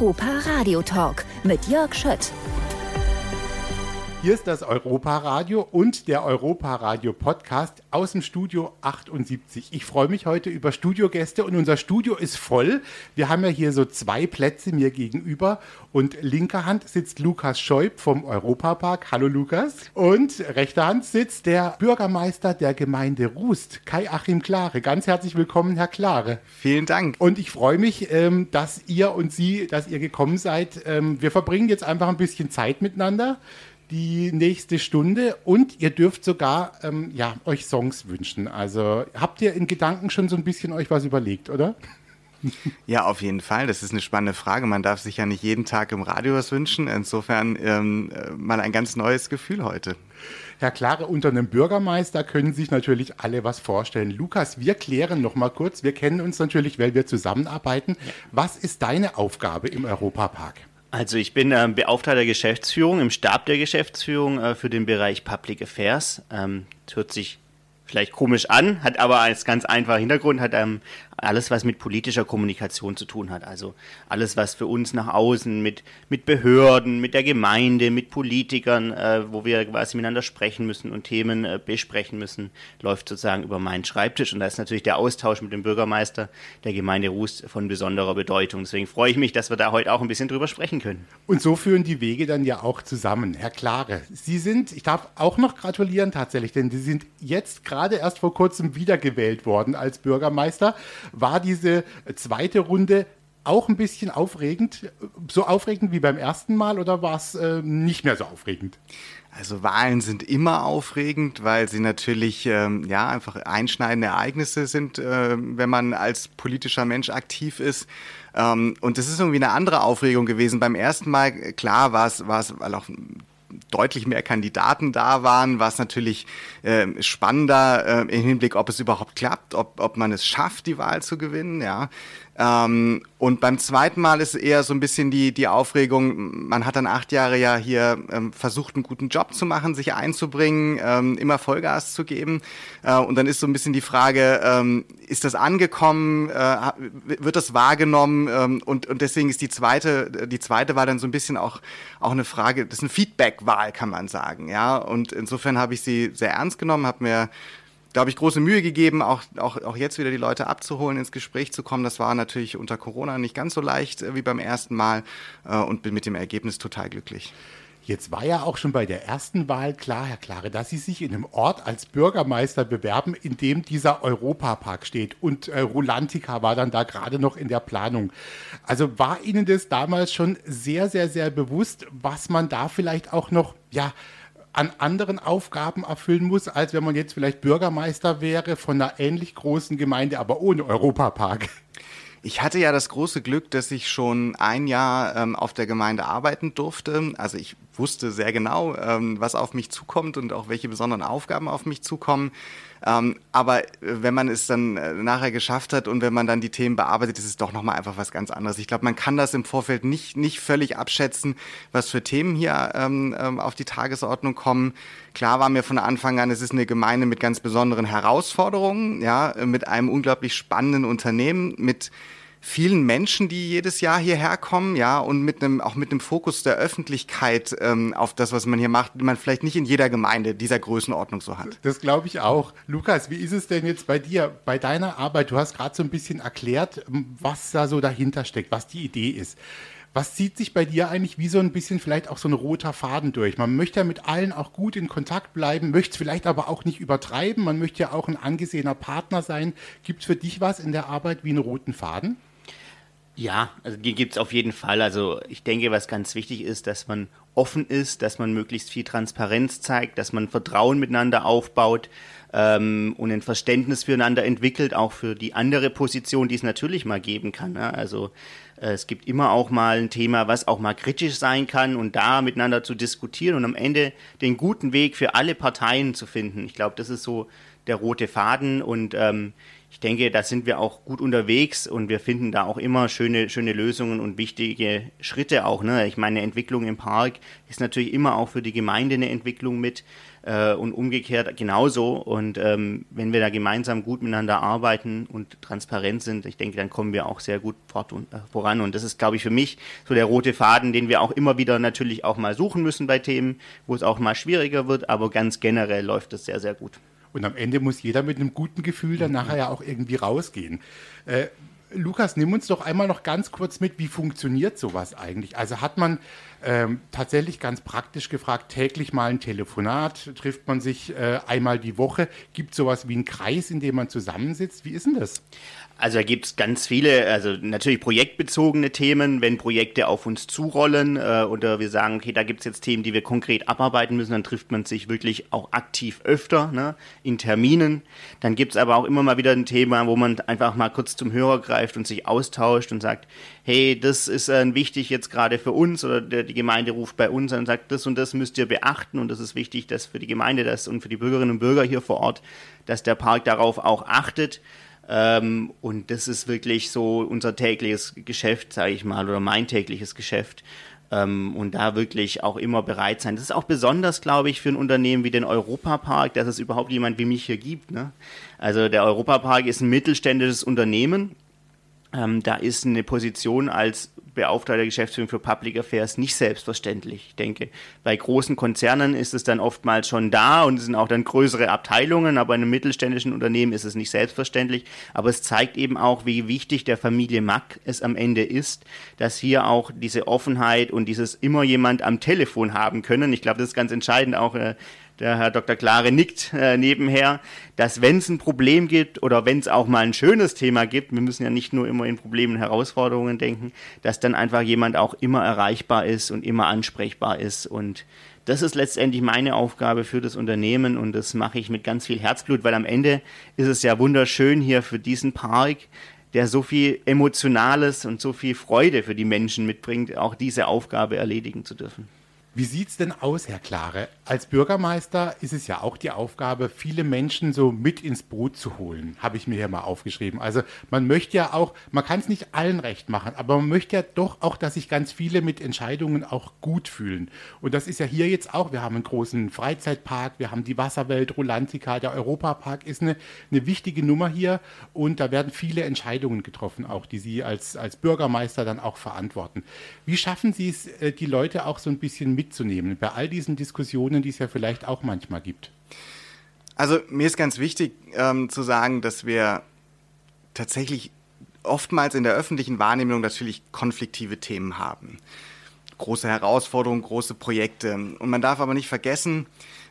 Europa Radio Talk mit Jörg Schött. Hier ist das Europa-Radio und der Europa-Radio-Podcast aus dem Studio 78. Ich freue mich heute über Studiogäste und unser Studio ist voll. Wir haben ja hier so zwei Plätze mir gegenüber und linker Hand sitzt Lukas Scheub vom Europapark. Hallo Lukas. Und rechter Hand sitzt der Bürgermeister der Gemeinde Rust, Kai-Achim Klare. Ganz herzlich willkommen, Herr Klare. Vielen Dank. Und ich freue mich, ähm, dass ihr und Sie, dass ihr gekommen seid. Ähm, wir verbringen jetzt einfach ein bisschen Zeit miteinander die nächste Stunde und ihr dürft sogar ähm, ja, euch Songs wünschen. Also habt ihr in Gedanken schon so ein bisschen euch was überlegt, oder? Ja, auf jeden Fall. Das ist eine spannende Frage. Man darf sich ja nicht jeden Tag im Radio was wünschen. Insofern ähm, äh, mal ein ganz neues Gefühl heute. Herr Klare, unter einem Bürgermeister können sich natürlich alle was vorstellen. Lukas, wir klären noch mal kurz. Wir kennen uns natürlich, weil wir zusammenarbeiten. Was ist deine Aufgabe im Europapark? Also ich bin äh, Beauftragter Geschäftsführung im Stab der Geschäftsführung äh, für den Bereich Public Affairs. Ähm, hört sich vielleicht komisch an, hat aber als ganz einfacher Hintergrund, hat ähm, alles, was mit politischer Kommunikation zu tun hat. Also alles, was für uns nach außen mit, mit Behörden, mit der Gemeinde, mit Politikern, äh, wo wir quasi miteinander sprechen müssen und Themen äh, besprechen müssen, läuft sozusagen über meinen Schreibtisch. Und da ist natürlich der Austausch mit dem Bürgermeister der Gemeinde Rust von besonderer Bedeutung. Deswegen freue ich mich, dass wir da heute auch ein bisschen drüber sprechen können. Und so führen die Wege dann ja auch zusammen. Herr Klare, Sie sind, ich darf auch noch gratulieren tatsächlich, denn Sie sind jetzt gerade erst vor kurzem wiedergewählt worden als Bürgermeister war diese zweite Runde auch ein bisschen aufregend, so aufregend wie beim ersten Mal oder war es äh, nicht mehr so aufregend? Also Wahlen sind immer aufregend, weil sie natürlich ähm, ja einfach einschneidende Ereignisse sind, äh, wenn man als politischer Mensch aktiv ist. Ähm, und das ist irgendwie eine andere Aufregung gewesen. Beim ersten Mal, klar, war es, war es, weil auch deutlich mehr Kandidaten da waren, war es natürlich äh, spannender äh, im Hinblick, ob es überhaupt klappt, ob, ob man es schafft, die Wahl zu gewinnen. Ja. Ähm, und beim zweiten Mal ist eher so ein bisschen die, die Aufregung, man hat dann acht Jahre ja hier ähm, versucht, einen guten Job zu machen, sich einzubringen, ähm, immer Vollgas zu geben. Äh, und dann ist so ein bisschen die Frage, ähm, ist das angekommen, äh, wird das wahrgenommen? Ähm, und, und deswegen ist die zweite, die zweite war dann so ein bisschen auch, auch eine Frage, das ist eine Feedback-Wahl, kann man sagen. Ja? Und insofern habe ich sie sehr ernst genommen, habe mir habe ich große Mühe gegeben, auch, auch, auch jetzt wieder die Leute abzuholen, ins Gespräch zu kommen. Das war natürlich unter Corona nicht ganz so leicht äh, wie beim ersten Mal äh, und bin mit dem Ergebnis total glücklich. Jetzt war ja auch schon bei der ersten Wahl klar, Herr Klare, dass Sie sich in einem Ort als Bürgermeister bewerben, in dem dieser Europapark steht. Und äh, Rulantica war dann da gerade noch in der Planung. Also war Ihnen das damals schon sehr, sehr, sehr bewusst, was man da vielleicht auch noch, ja, an anderen Aufgaben erfüllen muss, als wenn man jetzt vielleicht Bürgermeister wäre von einer ähnlich großen Gemeinde, aber ohne Europapark. Ich hatte ja das große Glück, dass ich schon ein Jahr ähm, auf der Gemeinde arbeiten durfte. Also ich wusste sehr genau, ähm, was auf mich zukommt und auch welche besonderen Aufgaben auf mich zukommen. Ähm, aber äh, wenn man es dann äh, nachher geschafft hat und wenn man dann die Themen bearbeitet, ist es doch nochmal einfach was ganz anderes. Ich glaube, man kann das im Vorfeld nicht, nicht völlig abschätzen, was für Themen hier ähm, ähm, auf die Tagesordnung kommen. Klar war mir von Anfang an, es ist eine Gemeinde mit ganz besonderen Herausforderungen, ja, mit einem unglaublich spannenden Unternehmen, mit vielen Menschen, die jedes Jahr hierher kommen, ja, und mit einem, auch mit einem Fokus der Öffentlichkeit ähm, auf das, was man hier macht, die man vielleicht nicht in jeder Gemeinde dieser Größenordnung so hat. Das glaube ich auch. Lukas, wie ist es denn jetzt bei dir, bei deiner Arbeit? Du hast gerade so ein bisschen erklärt, was da so dahinter steckt, was die Idee ist. Was zieht sich bei dir eigentlich wie so ein bisschen vielleicht auch so ein roter Faden durch? Man möchte ja mit allen auch gut in Kontakt bleiben, möchte es vielleicht aber auch nicht übertreiben. Man möchte ja auch ein angesehener Partner sein. Gibt es für dich was in der Arbeit wie einen roten Faden? Ja, also die gibt es auf jeden Fall. Also ich denke, was ganz wichtig ist, dass man offen ist, dass man möglichst viel Transparenz zeigt, dass man Vertrauen miteinander aufbaut ähm, und ein Verständnis füreinander entwickelt, auch für die andere Position, die es natürlich mal geben kann. Ne? Also äh, es gibt immer auch mal ein Thema, was auch mal kritisch sein kann und da miteinander zu diskutieren und am Ende den guten Weg für alle Parteien zu finden. Ich glaube, das ist so der rote Faden und ähm, ich denke, da sind wir auch gut unterwegs und wir finden da auch immer schöne, schöne Lösungen und wichtige Schritte auch. Ne? Ich meine, Entwicklung im Park ist natürlich immer auch für die Gemeinde eine Entwicklung mit äh, und umgekehrt genauso. Und ähm, wenn wir da gemeinsam gut miteinander arbeiten und transparent sind, ich denke, dann kommen wir auch sehr gut fort und, äh, voran. Und das ist, glaube ich, für mich so der rote Faden, den wir auch immer wieder natürlich auch mal suchen müssen bei Themen, wo es auch mal schwieriger wird, aber ganz generell läuft es sehr, sehr gut. Und am Ende muss jeder mit einem guten Gefühl dann nachher ja auch irgendwie rausgehen. Äh, Lukas, nimm uns doch einmal noch ganz kurz mit, wie funktioniert sowas eigentlich? Also hat man ähm, tatsächlich ganz praktisch gefragt, täglich mal ein Telefonat, trifft man sich äh, einmal die Woche, gibt es sowas wie einen Kreis, in dem man zusammensitzt? Wie ist denn das? Also da gibt es ganz viele, also natürlich projektbezogene Themen, wenn Projekte auf uns zurollen äh, oder wir sagen, okay, da gibt es jetzt Themen, die wir konkret abarbeiten müssen, dann trifft man sich wirklich auch aktiv öfter ne, in Terminen. Dann gibt es aber auch immer mal wieder ein Thema, wo man einfach mal kurz zum Hörer greift und sich austauscht und sagt, hey, das ist äh, wichtig jetzt gerade für uns oder der, die Gemeinde ruft bei uns und sagt, das und das müsst ihr beachten und das ist wichtig, dass für die Gemeinde das und für die Bürgerinnen und Bürger hier vor Ort, dass der Park darauf auch achtet. Ähm, und das ist wirklich so unser tägliches Geschäft, sage ich mal, oder mein tägliches Geschäft. Ähm, und da wirklich auch immer bereit sein. Das ist auch besonders, glaube ich, für ein Unternehmen wie den Europapark, dass es überhaupt jemand wie mich hier gibt. Ne? Also der Europapark ist ein mittelständisches Unternehmen. Ähm, da ist eine Position als Beauftragter Geschäftsführung für Public Affairs nicht selbstverständlich. Ich denke, bei großen Konzernen ist es dann oftmals schon da und es sind auch dann größere Abteilungen, aber in einem mittelständischen Unternehmen ist es nicht selbstverständlich. Aber es zeigt eben auch, wie wichtig der Familie Mack es am Ende ist, dass hier auch diese Offenheit und dieses immer jemand am Telefon haben können. Ich glaube, das ist ganz entscheidend auch. Äh, der Herr Dr. Klare nickt äh, nebenher, dass wenn es ein Problem gibt oder wenn es auch mal ein schönes Thema gibt, wir müssen ja nicht nur immer in Problemen und Herausforderungen denken, dass dann einfach jemand auch immer erreichbar ist und immer ansprechbar ist. Und das ist letztendlich meine Aufgabe für das Unternehmen und das mache ich mit ganz viel Herzblut, weil am Ende ist es ja wunderschön hier für diesen Park, der so viel Emotionales und so viel Freude für die Menschen mitbringt, auch diese Aufgabe erledigen zu dürfen. Wie sieht es denn aus, Herr Klare? Als Bürgermeister ist es ja auch die Aufgabe, viele Menschen so mit ins Boot zu holen, habe ich mir hier mal aufgeschrieben. Also man möchte ja auch, man kann es nicht allen recht machen, aber man möchte ja doch auch, dass sich ganz viele mit Entscheidungen auch gut fühlen. Und das ist ja hier jetzt auch, wir haben einen großen Freizeitpark, wir haben die Wasserwelt, Rolantica, der Europapark ist eine, eine wichtige Nummer hier und da werden viele Entscheidungen getroffen, auch die Sie als, als Bürgermeister dann auch verantworten. Wie schaffen Sie es, äh, die Leute auch so ein bisschen mitzunehmen bei all diesen Diskussionen, die es ja vielleicht auch manchmal gibt? Also mir ist ganz wichtig ähm, zu sagen, dass wir tatsächlich oftmals in der öffentlichen Wahrnehmung natürlich konfliktive Themen haben. Große Herausforderungen, große Projekte. Und man darf aber nicht vergessen,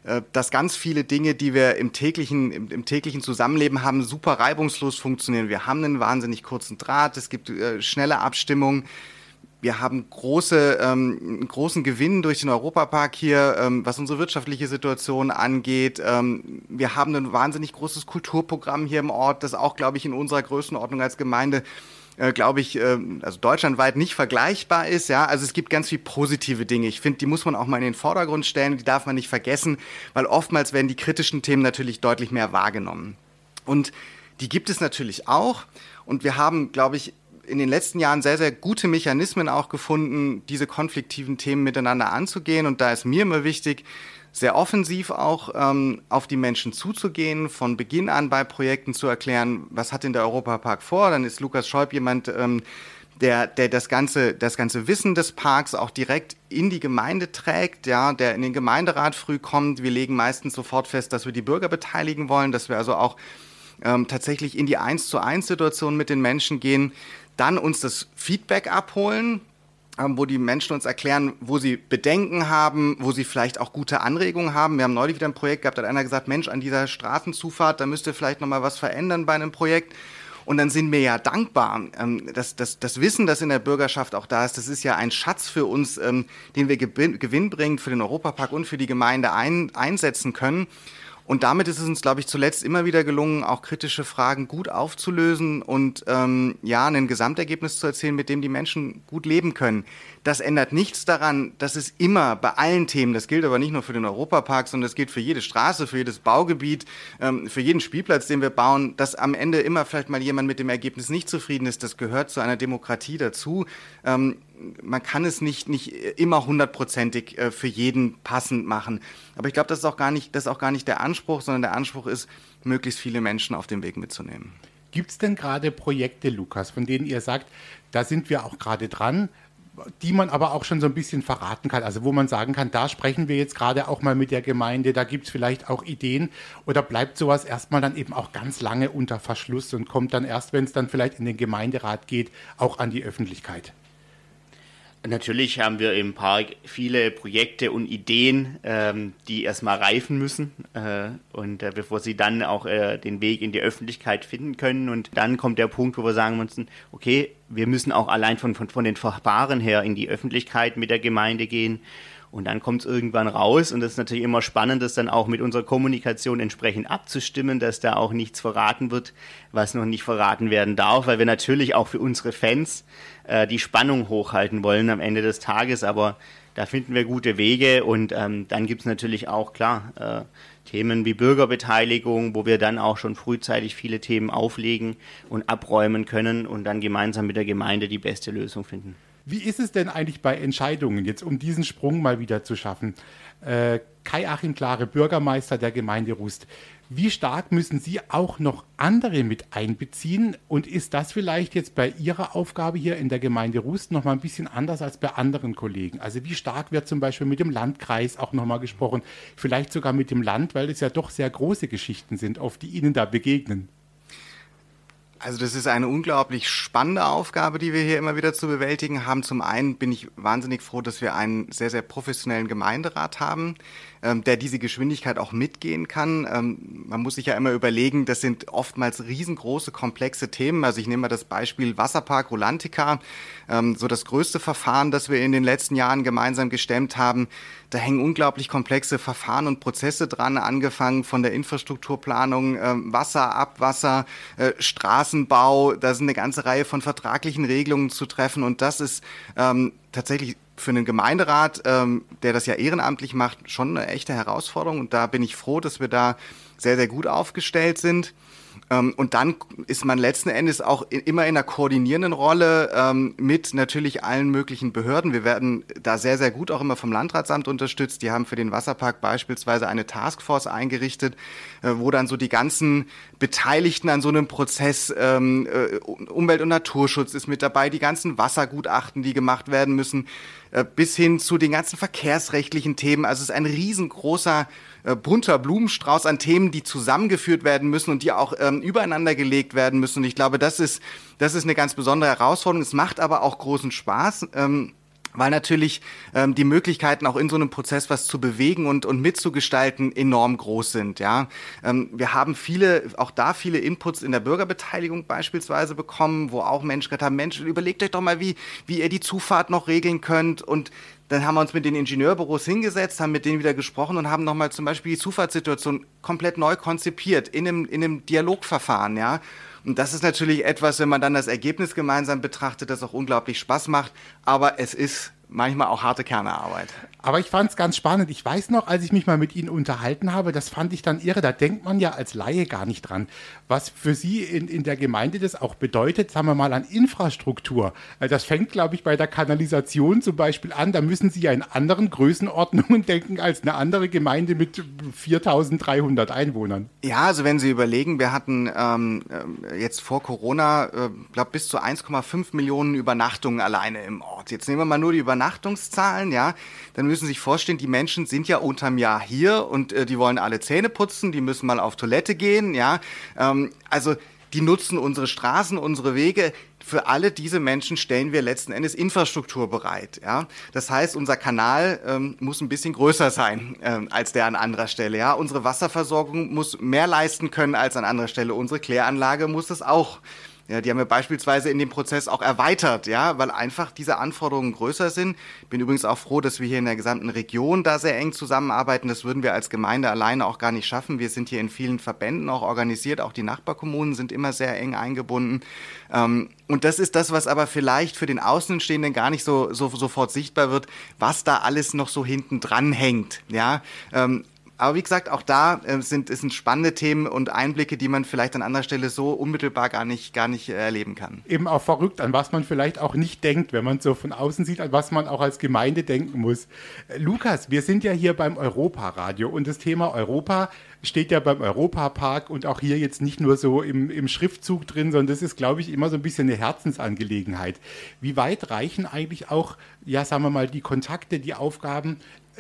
äh, dass ganz viele Dinge, die wir im täglichen, im, im, täglichen Zusammenleben haben, super reibungslos funktionieren. Wir haben einen wahnsinnig kurzen Draht, es gibt äh, schnelle Abstimmungen wir haben große, ähm, großen Gewinn durch den Europapark hier, ähm, was unsere wirtschaftliche Situation angeht. Ähm, wir haben ein wahnsinnig großes Kulturprogramm hier im Ort, das auch, glaube ich, in unserer Größenordnung als Gemeinde äh, glaube ich, äh, also deutschlandweit nicht vergleichbar ist. Ja, also es gibt ganz viele positive Dinge. Ich finde, die muss man auch mal in den Vordergrund stellen. Die darf man nicht vergessen, weil oftmals werden die kritischen Themen natürlich deutlich mehr wahrgenommen. Und die gibt es natürlich auch. Und wir haben, glaube ich, in den letzten Jahren sehr, sehr gute Mechanismen auch gefunden, diese konfliktiven Themen miteinander anzugehen. Und da ist mir immer wichtig, sehr offensiv auch ähm, auf die Menschen zuzugehen, von Beginn an bei Projekten zu erklären, was hat denn der Europapark vor. Dann ist Lukas Scheub jemand, ähm, der, der das, ganze, das ganze Wissen des Parks auch direkt in die Gemeinde trägt, ja, der in den Gemeinderat früh kommt. Wir legen meistens sofort fest, dass wir die Bürger beteiligen wollen, dass wir also auch ähm, tatsächlich in die Eins zu eins Situation mit den Menschen gehen dann uns das Feedback abholen, ähm, wo die Menschen uns erklären, wo sie Bedenken haben, wo sie vielleicht auch gute Anregungen haben. Wir haben neulich wieder ein Projekt gehabt, da hat einer gesagt, Mensch, an dieser Straßenzufahrt, da müsste vielleicht noch mal was verändern bei einem Projekt. Und dann sind wir ja dankbar. Ähm, das, das, das Wissen, das in der Bürgerschaft auch da ist, das ist ja ein Schatz für uns, ähm, den wir gewinnbringend für den Europapark und für die Gemeinde ein, einsetzen können. Und damit ist es uns, glaube ich, zuletzt immer wieder gelungen, auch kritische Fragen gut aufzulösen und ähm, ja, ein Gesamtergebnis zu erzielen, mit dem die Menschen gut leben können. Das ändert nichts daran, dass es immer bei allen Themen, das gilt aber nicht nur für den Europapark, sondern das gilt für jede Straße, für jedes Baugebiet, ähm, für jeden Spielplatz, den wir bauen, dass am Ende immer vielleicht mal jemand mit dem Ergebnis nicht zufrieden ist. Das gehört zu einer Demokratie dazu. Ähm, man kann es nicht, nicht immer hundertprozentig äh, für jeden passend machen. Aber ich glaube, das ist auch gar nicht, das ist auch gar nicht der Anspruch, sondern der Anspruch ist, möglichst viele Menschen auf den Weg mitzunehmen. Gibt es denn gerade Projekte, Lukas, von denen ihr sagt, da sind wir auch gerade dran, die man aber auch schon so ein bisschen verraten kann. Also wo man sagen kann, da sprechen wir jetzt gerade auch mal mit der Gemeinde, da gibt es vielleicht auch Ideen oder bleibt sowas erstmal dann eben auch ganz lange unter Verschluss und kommt dann erst, wenn es dann vielleicht in den Gemeinderat geht, auch an die Öffentlichkeit. Natürlich haben wir im Park viele Projekte und Ideen, ähm, die erstmal reifen müssen äh, und äh, bevor sie dann auch äh, den Weg in die Öffentlichkeit finden können. Und dann kommt der Punkt, wo wir sagen müssen, okay, wir müssen auch allein von, von, von den Verfahren her in die Öffentlichkeit mit der Gemeinde gehen. Und dann kommt es irgendwann raus. Und das ist natürlich immer spannend, das dann auch mit unserer Kommunikation entsprechend abzustimmen, dass da auch nichts verraten wird, was noch nicht verraten werden darf, weil wir natürlich auch für unsere Fans äh, die Spannung hochhalten wollen am Ende des Tages, aber da finden wir gute Wege. Und ähm, dann gibt es natürlich auch, klar, äh, Themen wie Bürgerbeteiligung, wo wir dann auch schon frühzeitig viele Themen auflegen und abräumen können und dann gemeinsam mit der Gemeinde die beste Lösung finden. Wie ist es denn eigentlich bei Entscheidungen, jetzt um diesen Sprung mal wieder zu schaffen? Äh, Kai-Achim Klare, Bürgermeister der Gemeinde Rust. Wie stark müssen Sie auch noch andere mit einbeziehen? Und ist das vielleicht jetzt bei Ihrer Aufgabe hier in der Gemeinde Rust nochmal ein bisschen anders als bei anderen Kollegen? Also wie stark wird zum Beispiel mit dem Landkreis auch nochmal gesprochen? Vielleicht sogar mit dem Land, weil es ja doch sehr große Geschichten sind, auf die Ihnen da begegnen. Also das ist eine unglaublich spannende Aufgabe, die wir hier immer wieder zu bewältigen haben. Zum einen bin ich wahnsinnig froh, dass wir einen sehr, sehr professionellen Gemeinderat haben, ähm, der diese Geschwindigkeit auch mitgehen kann. Ähm, man muss sich ja immer überlegen, das sind oftmals riesengroße, komplexe Themen. Also ich nehme mal das Beispiel Wasserpark Rolantica, ähm, so das größte Verfahren, das wir in den letzten Jahren gemeinsam gestemmt haben. Da hängen unglaublich komplexe Verfahren und Prozesse dran, angefangen von der Infrastrukturplanung, äh, Wasser, Abwasser, äh, Straßenbau. Da sind eine ganze Reihe von vertraglichen Regelungen zu treffen und das ist ähm, tatsächlich für einen Gemeinderat, ähm, der das ja ehrenamtlich macht, schon eine echte Herausforderung. Und da bin ich froh, dass wir da sehr, sehr gut aufgestellt sind. Ähm, und dann ist man letzten Endes auch immer in einer koordinierenden Rolle ähm, mit natürlich allen möglichen Behörden. Wir werden da sehr, sehr gut auch immer vom Landratsamt unterstützt. Die haben für den Wasserpark beispielsweise eine Taskforce eingerichtet, äh, wo dann so die ganzen Beteiligten an so einem Prozess, ähm, äh, Umwelt- und Naturschutz ist mit dabei, die ganzen Wassergutachten, die gemacht werden müssen, äh, bis hin zu den ganzen verkehrsrechtlichen Themen. Also es ist ein riesengroßer äh, bunter Blumenstrauß an Themen, die zusammengeführt werden müssen und die auch ähm, übereinander gelegt werden müssen. Und ich glaube, das ist, das ist eine ganz besondere Herausforderung. Es macht aber auch großen Spaß. Ähm, weil natürlich ähm, die Möglichkeiten auch in so einem Prozess was zu bewegen und, und mitzugestalten enorm groß sind. Ja, ähm, wir haben viele, auch da viele Inputs in der Bürgerbeteiligung beispielsweise bekommen, wo auch Menschen gesagt haben, Mensch, überlegt euch doch mal, wie, wie ihr die Zufahrt noch regeln könnt und dann haben wir uns mit den Ingenieurbüros hingesetzt, haben mit denen wieder gesprochen und haben nochmal zum Beispiel die Zufahrtssituation komplett neu konzipiert in einem, in einem Dialogverfahren, ja. Und das ist natürlich etwas, wenn man dann das Ergebnis gemeinsam betrachtet, das auch unglaublich Spaß macht. Aber es ist manchmal auch harte Kernearbeit. Aber ich fand es ganz spannend. Ich weiß noch, als ich mich mal mit Ihnen unterhalten habe, das fand ich dann irre. Da denkt man ja als Laie gar nicht dran, was für Sie in, in der Gemeinde das auch bedeutet, sagen wir mal, an Infrastruktur. Also das fängt, glaube ich, bei der Kanalisation zum Beispiel an. Da müssen Sie ja in anderen Größenordnungen denken als eine andere Gemeinde mit 4300 Einwohnern. Ja, also wenn Sie überlegen, wir hatten ähm, äh, jetzt vor Corona, äh, glaube bis zu 1,5 Millionen Übernachtungen alleine im Ort. Jetzt nehmen wir mal nur die Übernachtungszahlen, ja, dann müssen Sie sich vorstellen, die Menschen sind ja unterm Jahr hier und äh, die wollen alle Zähne putzen, die müssen mal auf Toilette gehen, ja. Ähm, also die nutzen unsere Straßen, unsere Wege. Für alle diese Menschen stellen wir letzten Endes Infrastruktur bereit. Ja? Das heißt, unser Kanal ähm, muss ein bisschen größer sein ähm, als der an anderer Stelle. Ja? Unsere Wasserversorgung muss mehr leisten können als an anderer Stelle. Unsere Kläranlage muss es auch Ja, die haben wir beispielsweise in dem Prozess auch erweitert, ja, weil einfach diese Anforderungen größer sind. Bin übrigens auch froh, dass wir hier in der gesamten Region da sehr eng zusammenarbeiten. Das würden wir als Gemeinde alleine auch gar nicht schaffen. Wir sind hier in vielen Verbänden auch organisiert. Auch die Nachbarkommunen sind immer sehr eng eingebunden. Ähm, und das ist das, was aber vielleicht für den Außenstehenden gar nicht so, so sofort sichtbar wird, was da alles noch so hinten dran hängt. Ja, ähm, aber wie gesagt, auch da äh, sind, sind spannende Themen und Einblicke, die man vielleicht an anderer Stelle so unmittelbar gar nicht, gar nicht äh, erleben kann. Eben auch verrückt, an was man vielleicht auch nicht denkt, wenn man so von außen sieht, an was man auch als Gemeinde denken muss. Äh, Lukas, wir sind ja hier beim Europaradio und das Thema Europa steht ja beim Europapark und auch hier jetzt nicht nur so im, im Schriftzug drin, sondern das ist, glaube ich, immer so ein bisschen eine Herzensangelegenheit. Wie weit reichen eigentlich auch, ja, sagen wir mal, die Kontakte, die Aufgaben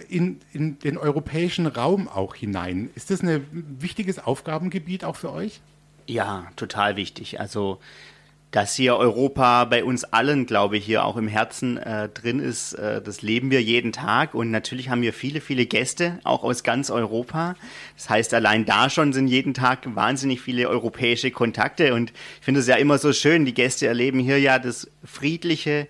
in, in den europäischen Raum auch hinein. Ist das ein wichtiges Aufgabengebiet auch für euch? Ja, total wichtig. Also, dass hier Europa bei uns allen, glaube ich, hier auch im Herzen äh, drin ist, äh, das leben wir jeden Tag. Und natürlich haben wir viele, viele Gäste, auch aus ganz Europa. Das heißt, allein da schon sind jeden Tag wahnsinnig viele europäische Kontakte. Und ich finde es ja immer so schön, die Gäste erleben hier ja das friedliche,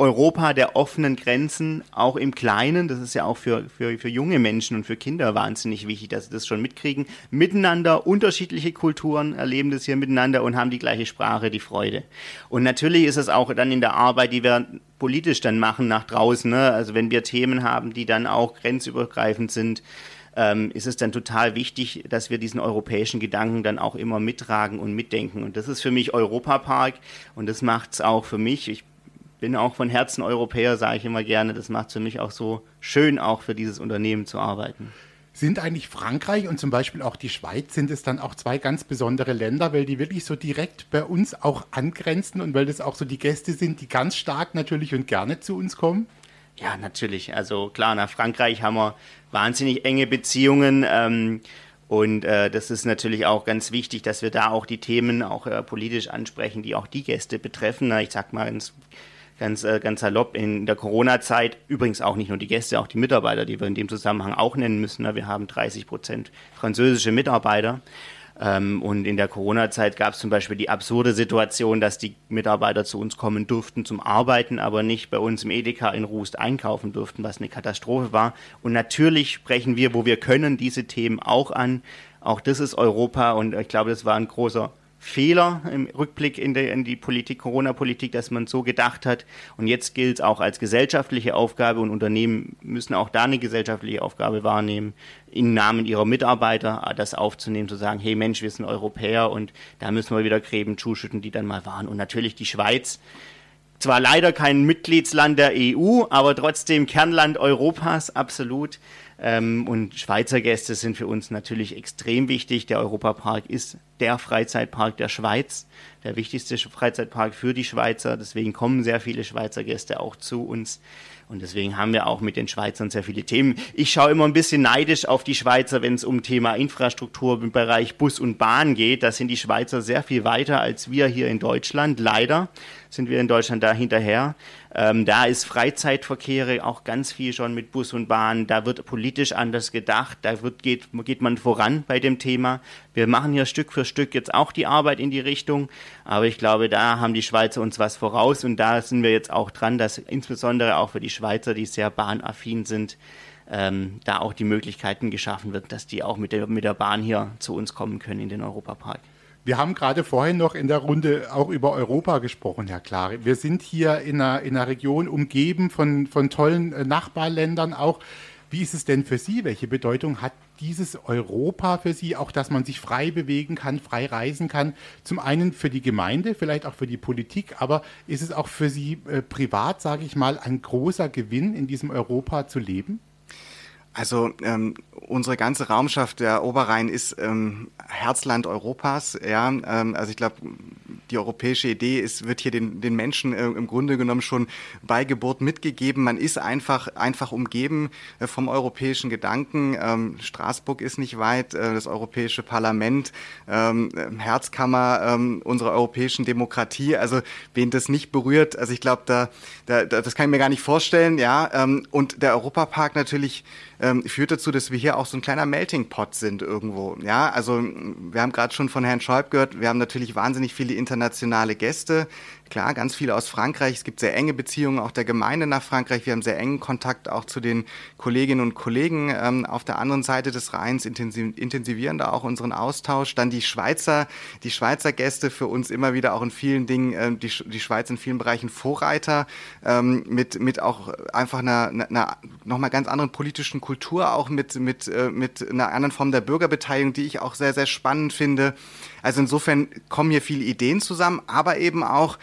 Europa der offenen Grenzen, auch im Kleinen, das ist ja auch für, für, für junge Menschen und für Kinder wahnsinnig wichtig, dass sie das schon mitkriegen, miteinander, unterschiedliche Kulturen erleben das hier miteinander und haben die gleiche Sprache, die Freude. Und natürlich ist es auch dann in der Arbeit, die wir politisch dann machen nach draußen, ne? also wenn wir Themen haben, die dann auch grenzübergreifend sind, ähm, ist es dann total wichtig, dass wir diesen europäischen Gedanken dann auch immer mittragen und mitdenken. Und das ist für mich Europapark und das macht es auch für mich. Ich bin auch von Herzen Europäer, sage ich immer gerne. Das macht es für mich auch so schön, auch für dieses Unternehmen zu arbeiten. Sind eigentlich Frankreich und zum Beispiel auch die Schweiz, sind es dann auch zwei ganz besondere Länder, weil die wirklich so direkt bei uns auch angrenzen und weil das auch so die Gäste sind, die ganz stark natürlich und gerne zu uns kommen? Ja, natürlich. Also klar, nach Frankreich haben wir wahnsinnig enge Beziehungen. Ähm, und äh, das ist natürlich auch ganz wichtig, dass wir da auch die Themen auch äh, politisch ansprechen, die auch die Gäste betreffen. Na, ich sag mal, ins ganz, äh, ganz salopp in der Corona-Zeit, übrigens auch nicht nur die Gäste, auch die Mitarbeiter, die wir in dem Zusammenhang auch nennen müssen. Wir haben 30 Prozent französische Mitarbeiter. Ähm, und in der Corona-Zeit gab es zum Beispiel die absurde Situation, dass die Mitarbeiter zu uns kommen durften zum Arbeiten, aber nicht bei uns im Edeka in Rust einkaufen durften, was eine Katastrophe war. Und natürlich sprechen wir, wo wir können, diese Themen auch an. Auch das ist Europa und ich glaube, das war ein großer Fehler im Rückblick in, der, in die Politik, Corona-Politik, dass man so gedacht hat. Und jetzt gilt es auch als gesellschaftliche Aufgabe und Unternehmen müssen auch da eine gesellschaftliche Aufgabe wahrnehmen, im Namen ihrer Mitarbeiter das aufzunehmen, zu sagen, hey Mensch, wir sind Europäer und da müssen wir wieder Gräben zuschütten, die dann mal waren. Und natürlich die Schweiz, zwar leider kein Mitgliedsland der EU, aber trotzdem Kernland Europas, absolut. Ähm, und Schweizer Gäste sind für uns natürlich extrem wichtig. Der Europapark ist der Freizeitpark der Schweiz, der wichtigste Freizeitpark für die Schweizer. Deswegen kommen sehr viele Schweizer Gäste auch zu uns. Und deswegen haben wir auch mit den Schweizern sehr viele Themen. Ich schaue immer ein bisschen neidisch auf die Schweizer, wenn es um Thema Infrastruktur im Bereich Bus und Bahn geht. Da sind die Schweizer sehr viel weiter als wir hier in Deutschland. Leider sind wir in Deutschland da hinterher. Ähm, da ist Freizeitverkehre auch ganz viel schon mit Bus und Bahn. Da wird politisch anders gedacht. Da wird, geht, geht man voran bei dem Thema. Wir machen hier Stück für Stück jetzt auch die Arbeit in die Richtung. Aber ich glaube, da haben die Schweizer uns was voraus. Und da sind wir jetzt auch dran, dass insbesondere auch für die Schweizer, die sehr bahnaffin sind, ähm, da auch die Möglichkeiten geschaffen wird, dass die auch mit der, mit der Bahn hier zu uns kommen können in den Europapark. Wir haben gerade vorhin noch in der Runde auch über Europa gesprochen, Herr Klare. Wir sind hier in einer, in einer Region umgeben von, von tollen äh, Nachbarländern auch. Wie ist es denn für Sie? Welche Bedeutung hat dieses Europa für Sie, auch dass man sich frei bewegen kann, frei reisen kann? Zum einen für die Gemeinde, vielleicht auch für die Politik, aber ist es auch für Sie äh, privat, sage ich mal, ein großer Gewinn, in diesem Europa zu leben? Also ähm, unsere ganze Raumschaft, der Oberrhein, ist ähm, Herzland Europas. Ja, ähm, also ich glaube, die europäische Idee ist, wird hier den, den Menschen äh, im Grunde genommen schon bei Geburt mitgegeben. Man ist einfach, einfach umgeben äh, vom europäischen Gedanken. Ähm, Straßburg ist nicht weit, äh, das Europäische Parlament, ähm, Herzkammer ähm, unserer europäischen Demokratie. Also wen das nicht berührt, also ich glaube, da, da, das kann ich mir gar nicht vorstellen. Ja, ähm, und der Europapark natürlich ähm, führt dazu, dass wir hier auch so ein kleiner Melting Pot sind irgendwo. Ja, also wir haben gerade schon von Herrn Schäub gehört, wir haben natürlich wahnsinnig viele internationale Gäste. Klar, ganz viele aus Frankreich. Es gibt sehr enge Beziehungen auch der Gemeinde nach Frankreich. Wir haben sehr engen Kontakt auch zu den Kolleginnen und Kollegen ähm, auf der anderen Seite des Rheins, intensiv, intensivieren da auch unseren Austausch. Dann die Schweizer, die Schweizer Gäste für uns immer wieder auch in vielen Dingen, äh, die, die Schweiz in vielen Bereichen Vorreiter, ähm, mit, mit auch einfach einer, einer nochmal ganz anderen politischen Kultur, auch mit, mit, äh, mit einer anderen Form der Bürgerbeteiligung, die ich auch sehr, sehr spannend finde. Also insofern kommen hier viele Ideen zusammen, aber eben auch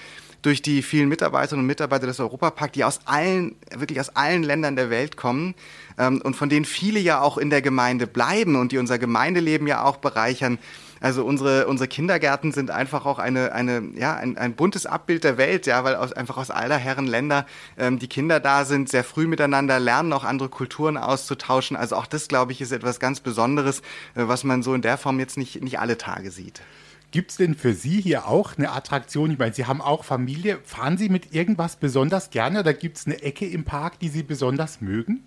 durch die vielen Mitarbeiterinnen und Mitarbeiter des Europapark, die aus allen, wirklich aus allen Ländern der Welt kommen ähm, und von denen viele ja auch in der Gemeinde bleiben und die unser Gemeindeleben ja auch bereichern. Also unsere, unsere Kindergärten sind einfach auch eine, eine, ja, ein, ein buntes Abbild der Welt, ja, weil aus, einfach aus aller Herren Länder ähm, die Kinder da sind, sehr früh miteinander lernen, auch andere Kulturen auszutauschen. Also auch das, glaube ich, ist etwas ganz Besonderes, äh, was man so in der Form jetzt nicht, nicht alle Tage sieht. Gibt es denn für Sie hier auch eine Attraktion? Ich meine, Sie haben auch Familie. Fahren Sie mit irgendwas besonders gerne oder gibt es eine Ecke im Park, die Sie besonders mögen?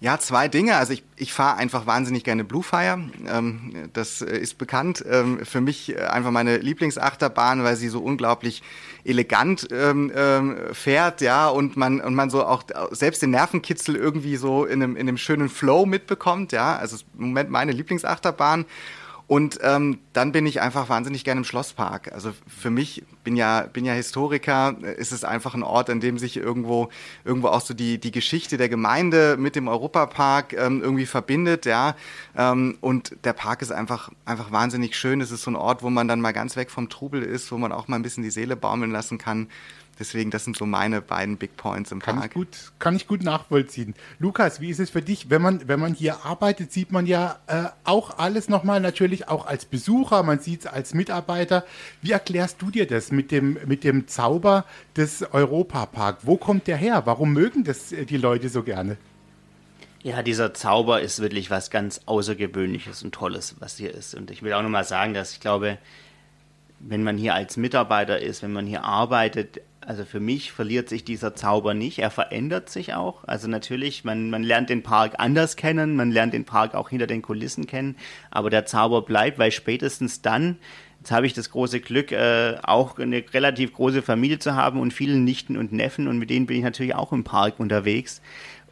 Ja, zwei Dinge. Also ich, ich fahre einfach wahnsinnig gerne Bluefire. Ähm, das äh, ist bekannt. Ähm, für mich äh, einfach meine Lieblingsachterbahn, weil sie so unglaublich elegant ähm, ähm, fährt, ja, und man, und man so auch selbst den Nervenkitzel irgendwie so in einem, in einem schönen Flow mitbekommt, ja. Also im Moment meine Lieblingsachterbahn. Und ähm, dann bin ich einfach wahnsinnig gerne im Schlosspark. Also für mich, bin ja, bin ja Historiker, ist es einfach ein Ort, an dem sich irgendwo, irgendwo auch so die, die Geschichte der Gemeinde mit dem Europapark ähm, irgendwie verbindet, ja. Ähm, und der Park ist einfach, einfach wahnsinnig schön. Es ist so ein Ort, wo man dann mal ganz weg vom Trubel ist, wo man auch mal ein bisschen die Seele baumeln lassen kann. Deswegen, das sind so meine beiden Big Points im kann Park. Ich gut, kann ich gut nachvollziehen. Lukas, wie ist es für dich? Wenn man, wenn man hier arbeitet, sieht man ja äh, auch alles nochmal, natürlich auch als Besucher, man sieht es als Mitarbeiter. Wie erklärst du dir das mit dem, mit dem Zauber des Europapark? Wo kommt der her? Warum mögen das äh, die Leute so gerne? Ja, dieser Zauber ist wirklich was ganz Außergewöhnliches und Tolles, was hier ist. Und ich will auch nochmal sagen, dass ich glaube, wenn man hier als Mitarbeiter ist, wenn man hier arbeitet, also für mich verliert sich dieser Zauber nicht. Er verändert sich auch. Also natürlich, man, man lernt den Park anders kennen, man lernt den Park auch hinter den Kulissen kennen, aber der Zauber bleibt, weil spätestens dann, jetzt habe ich das große Glück, äh, auch eine relativ große Familie zu haben und viele Nichten und Neffen und mit denen bin ich natürlich auch im Park unterwegs.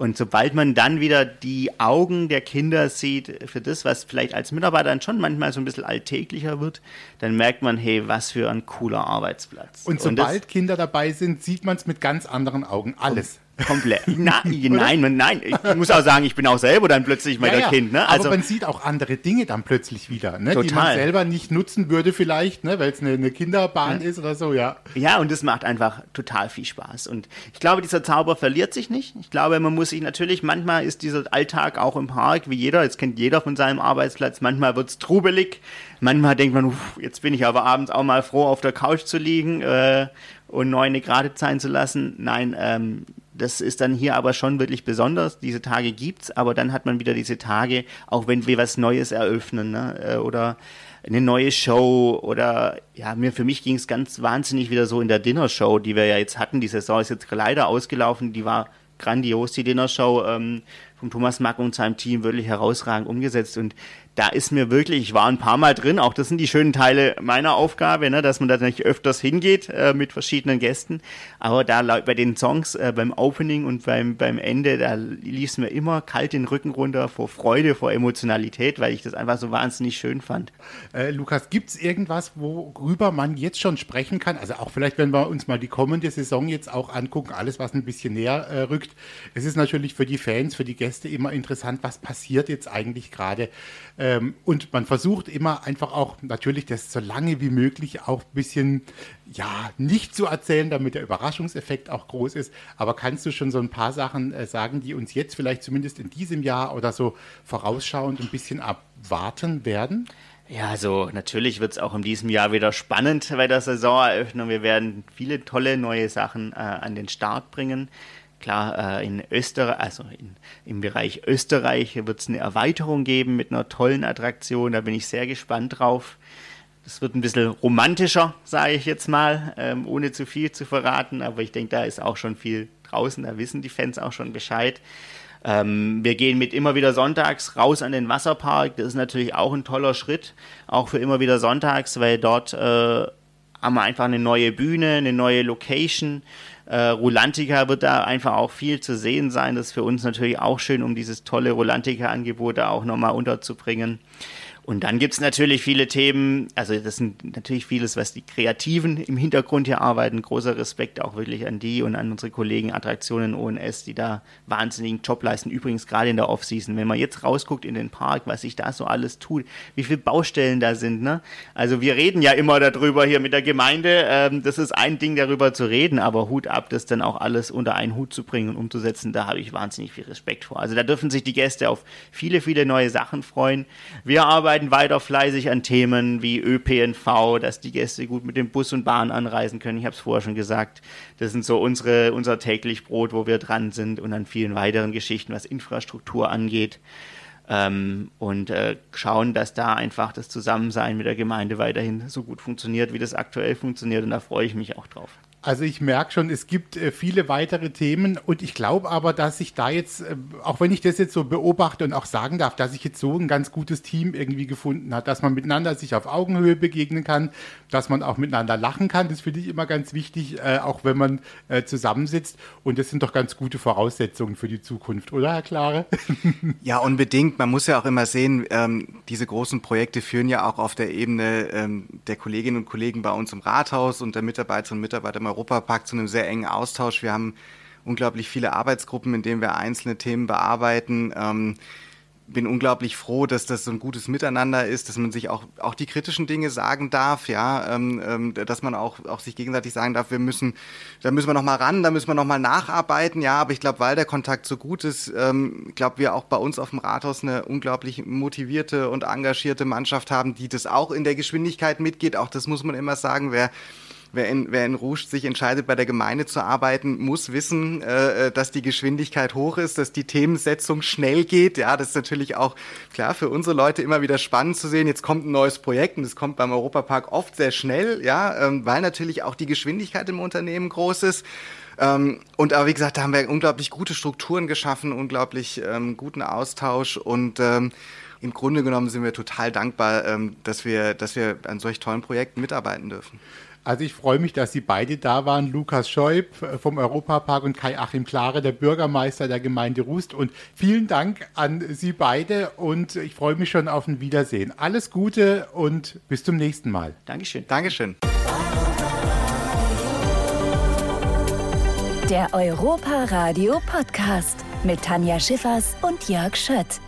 Und sobald man dann wieder die Augen der Kinder sieht für das, was vielleicht als Mitarbeiter dann schon manchmal so ein bisschen alltäglicher wird, dann merkt man, hey, was für ein cooler Arbeitsplatz. Und sobald Und Kinder dabei sind, sieht man es mit ganz anderen Augen. Alles. Komplett. Na, nein, nein. Ich muss auch sagen, ich bin auch selber dann plötzlich mal ja, ja. Kind. Ne? Also, Aber man sieht auch andere Dinge dann plötzlich wieder, ne? die man selber nicht nutzen würde vielleicht, ne? weil es eine, eine, Kinderbahn ja. ist oder so, ja. Ja, und das macht einfach total viel Spaß. Und ich glaube, dieser Zauber verliert sich nicht. Ich glaube, man muss sich natürlich, manchmal ist dieser Alltag auch im Park, wie jeder, jetzt kennt jeder von seinem Arbeitsplatz, manchmal wird es trubelig, manchmal denkt man, uff, jetzt bin ich aber abends auch mal froh, auf der Couch zu liegen äh, und neune gerade sein zu lassen. Nein, ähm, das ist dann hier aber schon wirklich besonders. Diese Tage gibt's, aber dann hat man wieder diese Tage, auch wenn wir was Neues eröffnen, ne? Äh, oder eine neue Show oder ja, mir für mich ging es ganz wahnsinnig wieder so in der Dinnershow, die wir ja jetzt hatten. Die Saison ist jetzt leider ausgelaufen, die war grandios, die Dinnershow ähm, vom Thomas Mack und seinem Team wirklich herausragend umgesetzt und da ist mir wirklich, ich war ein paar Mal drin, auch das sind die schönen Teile meiner Aufgabe, ne, dass man da nicht öfters hingeht äh, mit verschiedenen Gästen. Aber da bei den Songs, äh, beim Opening und beim, beim Ende, da lief es mir immer kalt den Rücken runter vor Freude, vor Emotionalität, weil ich das einfach so wahnsinnig schön fand. Äh, Lukas, gibt es irgendwas, worüber man jetzt schon sprechen kann? Also auch vielleicht, wenn wir uns mal die kommende Saison jetzt auch angucken, alles, was ein bisschen näher äh, rückt. Es ist natürlich für die Fans, für die Gäste immer interessant, was passiert jetzt eigentlich gerade ähm, und man versucht immer einfach auch natürlich das so lange wie möglich auch ein bisschen, ja, nicht zu erzählen, damit der Überraschungseffekt auch groß ist. Aber kannst du schon so ein paar Sachen äh, sagen, die uns jetzt vielleicht zumindest in diesem Jahr oder so vorausschauend ein bisschen abwarten werden? Ja, also natürlich wird es auch in diesem Jahr wieder spannend bei der Saisoneröffnung. Wir werden viele tolle neue Sachen äh, an den Start bringen. Klar, äh, in Österreich, also in, im Bereich Österreich wird es eine Erweiterung geben mit einer tollen Attraktion. Da bin ich sehr gespannt drauf. Das wird ein bisschen romantischer, sage ich jetzt mal, ähm, ohne zu viel zu verraten. Aber ich denke, da ist auch schon viel draußen. Da wissen die Fans auch schon Bescheid. Ähm, wir gehen mit immer wieder sonntags raus an den Wasserpark. Das ist natürlich auch ein toller Schritt, auch für immer wieder sonntags, weil dort äh, haben wir einfach eine neue Bühne, eine neue Location. Äh, Rulantica wird da einfach auch viel zu sehen sein. Das ist für uns natürlich auch schön, um dieses tolle Rulantica-Angebot da auch nochmal unterzubringen. Und dann gibt es natürlich viele Themen, also das sind natürlich vieles, was die Kreativen im Hintergrund hier arbeiten. Großer Respekt auch wirklich an die und an unsere Kollegen Attraktionen ONS, die da wahnsinnigen Job leisten. Übrigens gerade in der Offseason, wenn man jetzt rausguckt in den Park, was sich da so alles tut, wie viele Baustellen da sind. Ne? Also wir reden ja immer darüber hier mit der Gemeinde. Ähm, das ist ein Ding, darüber zu reden, aber Hut ab, das dann auch alles unter einen Hut zu bringen und umzusetzen, da habe ich wahnsinnig viel Respekt vor. Also da dürfen sich die Gäste auf viele, viele neue Sachen freuen. Wir arbeiten arbeiten weiter fleißig an Themen wie ÖPNV, dass die Gäste gut mit dem Bus und Bahn anreisen können. Ich habe es vorher schon gesagt. Das sind so unsere, unser täglich Brot, wo wir dran sind und an vielen weiteren Geschichten, was Infrastruktur angeht. Ähm, und äh, schauen, dass da einfach das Zusammensein mit der Gemeinde weiterhin so gut funktioniert, wie das aktuell funktioniert. Und da freue ich mich auch drauf. Also ich merke schon, es gibt äh, viele weitere Themen und ich glaube aber, dass ich da jetzt, äh, auch wenn ich das jetzt so beobachte und auch sagen darf, dass ich jetzt so ein ganz gutes Team irgendwie gefunden hat, dass man miteinander sich auf Augenhöhe begegnen kann, dass man auch miteinander lachen kann. Das finde ich immer ganz wichtig, äh, auch wenn man äh, zusammensitzt. Und das sind doch ganz gute Voraussetzungen für die Zukunft, oder Herr Klare? Ja, unbedingt. Man muss ja auch immer sehen, ähm, diese großen Projekte führen ja auch auf der Ebene ähm, der Kolleginnen und Kollegen bei uns im Rathaus und der Mitarbeiterinnen und Mitarbeiter im Europapark zu einem sehr engen Austausch. Wir haben unglaublich viele Arbeitsgruppen, in denen wir einzelne Themen bearbeiten. Ähm, bin unglaublich froh, dass das so ein gutes Miteinander ist, dass man sich auch, auch die kritischen Dinge sagen darf, ja, ähm, ähm, dass man auch, auch sich gegenseitig sagen darf, wir müssen, da müssen wir noch mal ran, da müssen wir noch mal nacharbeiten, ja, aber ich glaube, weil der Kontakt so gut ist, ähm, glaube wir auch bei uns auf dem Rathaus eine unglaublich motivierte und engagierte Mannschaft haben, die das auch in der Geschwindigkeit mitgeht, auch das muss man immer sagen, wer wer in, wer in Rouge sich entscheidet, bei der Gemeinde zu arbeiten, muss wissen, äh, dass die Geschwindigkeit hoch ist, dass die Themensetzung schnell geht. Ja, das ist natürlich auch klar für unsere Leute immer wieder spannend zu sehen. Jetzt kommt ein neues Projekt und es kommt beim Europapark oft sehr schnell, ja, ähm, weil natürlich auch die Geschwindigkeit im Unternehmen groß ist. Ähm, und aber wie gesagt, da haben wir unglaublich gute Strukturen geschaffen, unglaublich ähm, guten Austausch und ähm, im Grunde genommen sind wir total dankbar, ähm, dass wir, dass wir an solch tollen Projekten mitarbeiten dürfen. Also ich freue mich, dass Sie beide da waren, Lukas Scheub vom Europapark und Kai-Achim Klare, der Bürgermeister der Gemeinde Rust. Und vielen Dank an Sie beide und ich freue mich schon auf ein Wiedersehen. Alles Gute und bis zum nächsten Mal. Dankeschön. Dankeschön. Der Europa Radio Podcast mit Tanja Schiffers und Jörg Schött.